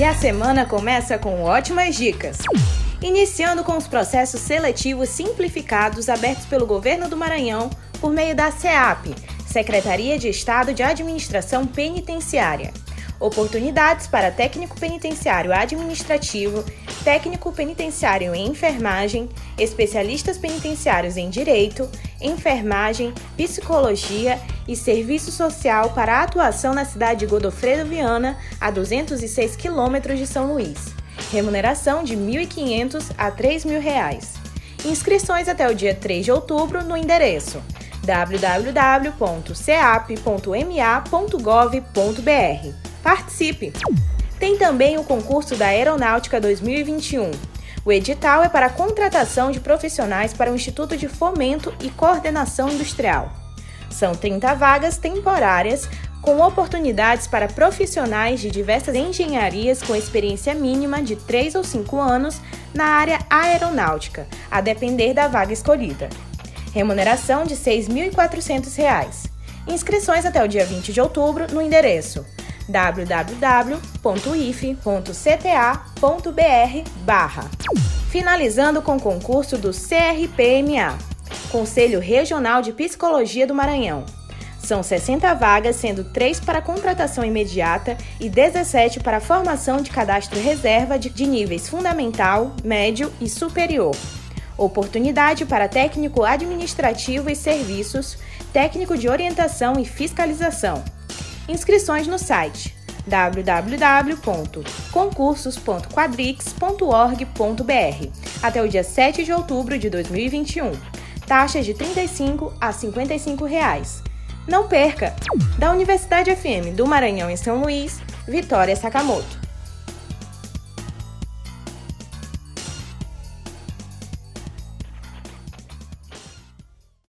E a semana começa com ótimas dicas. Iniciando com os processos seletivos simplificados abertos pelo governo do Maranhão por meio da SEAP, Secretaria de Estado de Administração Penitenciária. Oportunidades para técnico penitenciário administrativo, técnico penitenciário em enfermagem, especialistas penitenciários em direito, enfermagem, psicologia e serviço social para atuação na cidade de Godofredo Viana, a 206 quilômetros de São Luís. Remuneração de R$ 1.500 a R$ 3.000. Inscrições até o dia 3 de outubro no endereço www.cap.ma.gov.br. Participe! Tem também o concurso da Aeronáutica 2021. O edital é para a contratação de profissionais para o Instituto de Fomento e Coordenação Industrial. São 30 vagas temporárias com oportunidades para profissionais de diversas engenharias com experiência mínima de 3 ou 5 anos na área aeronáutica, a depender da vaga escolhida. Remuneração de R$ 6.400. Inscrições até o dia 20 de outubro no endereço www.ife.cta.br Finalizando com o concurso do CRPMA, Conselho Regional de Psicologia do Maranhão. São 60 vagas, sendo 3 para contratação imediata e 17 para formação de cadastro reserva de níveis fundamental, médio e superior. Oportunidade para técnico administrativo e serviços, técnico de orientação e fiscalização. Inscrições no site www.concursos.quadrix.org.br até o dia 7 de outubro de 2021. Taxas de R$ 35 a 55 reais. Não perca! Da Universidade FM do Maranhão em São Luís, Vitória Sakamoto.